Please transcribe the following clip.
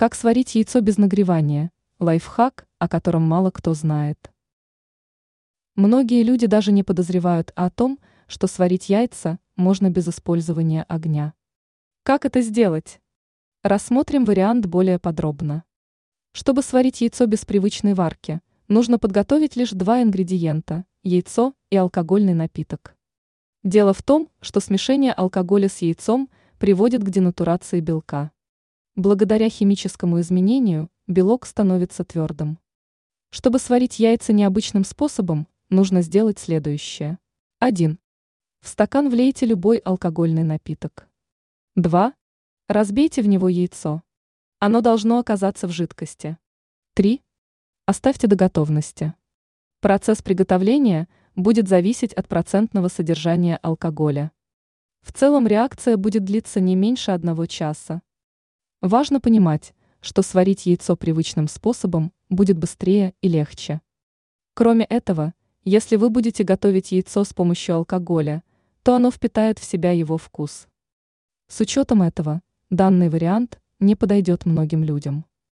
Как сварить яйцо без нагревания? Лайфхак, о котором мало кто знает. Многие люди даже не подозревают о том, что сварить яйца можно без использования огня. Как это сделать? Рассмотрим вариант более подробно. Чтобы сварить яйцо без привычной варки, нужно подготовить лишь два ингредиента – яйцо и алкогольный напиток. Дело в том, что смешение алкоголя с яйцом приводит к денатурации белка. Благодаря химическому изменению белок становится твердым. Чтобы сварить яйца необычным способом, нужно сделать следующее. 1. В стакан влейте любой алкогольный напиток. 2. Разбейте в него яйцо. Оно должно оказаться в жидкости. 3. Оставьте до готовности. Процесс приготовления будет зависеть от процентного содержания алкоголя. В целом реакция будет длиться не меньше одного часа. Важно понимать, что сварить яйцо привычным способом будет быстрее и легче. Кроме этого, если вы будете готовить яйцо с помощью алкоголя, то оно впитает в себя его вкус. С учетом этого, данный вариант не подойдет многим людям.